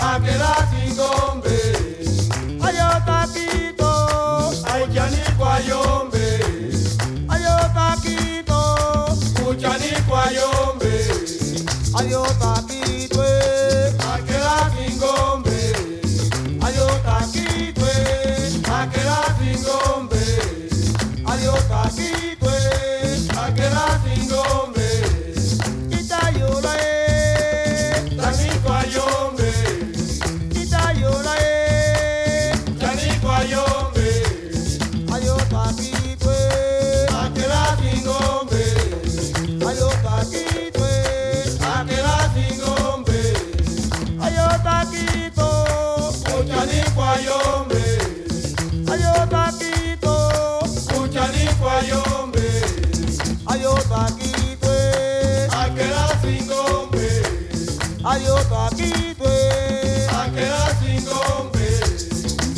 a quedar sin hombre. Ay, yo oh, taquito, ay, ya ni hombre. Ay, escucha oh, ni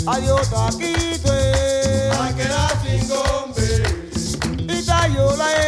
adiós taquito. Para quedar sin hombre. Y tayo la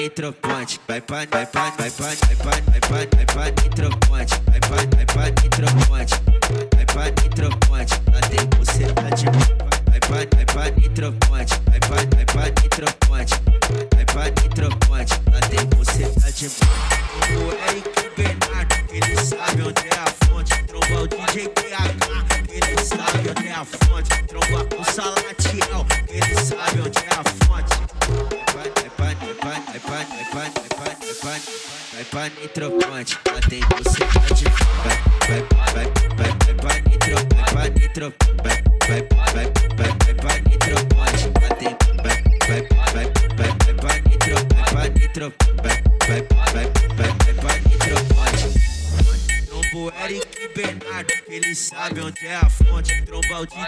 nitro punch, vai pra, vai pra, vai pra, vai pra, vai pra, vai pra nitro punch, vai pra, vai pra nitro punch.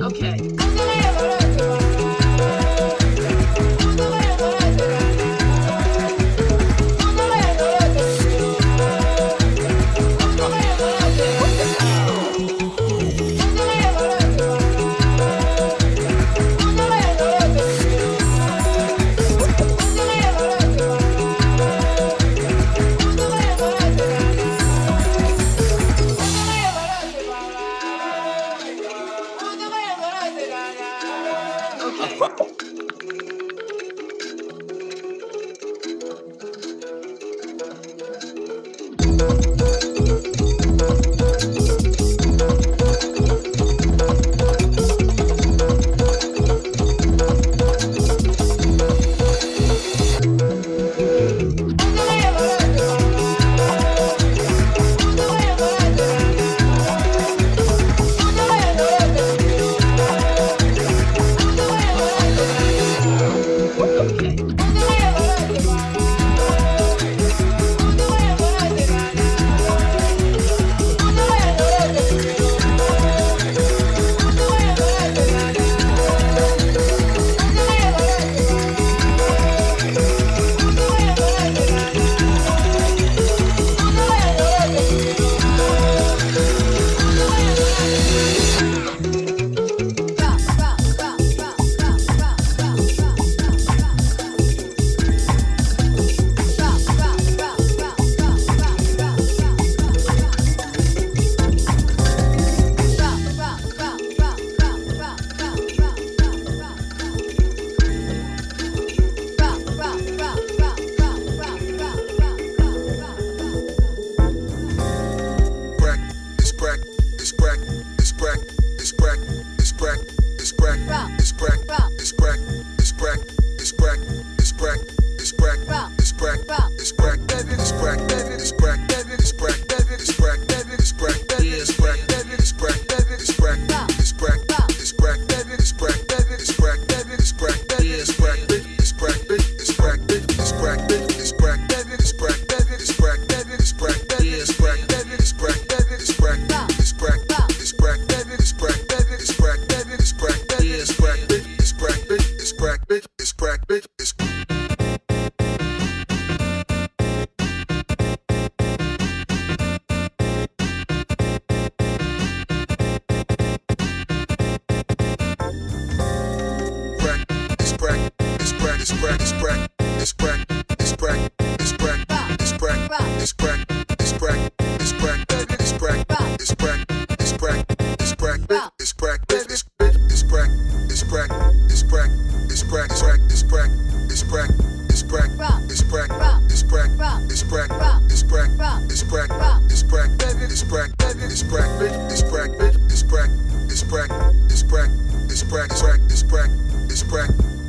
Okay it's crack, it's crack, it's crack, it's crack, it's crack.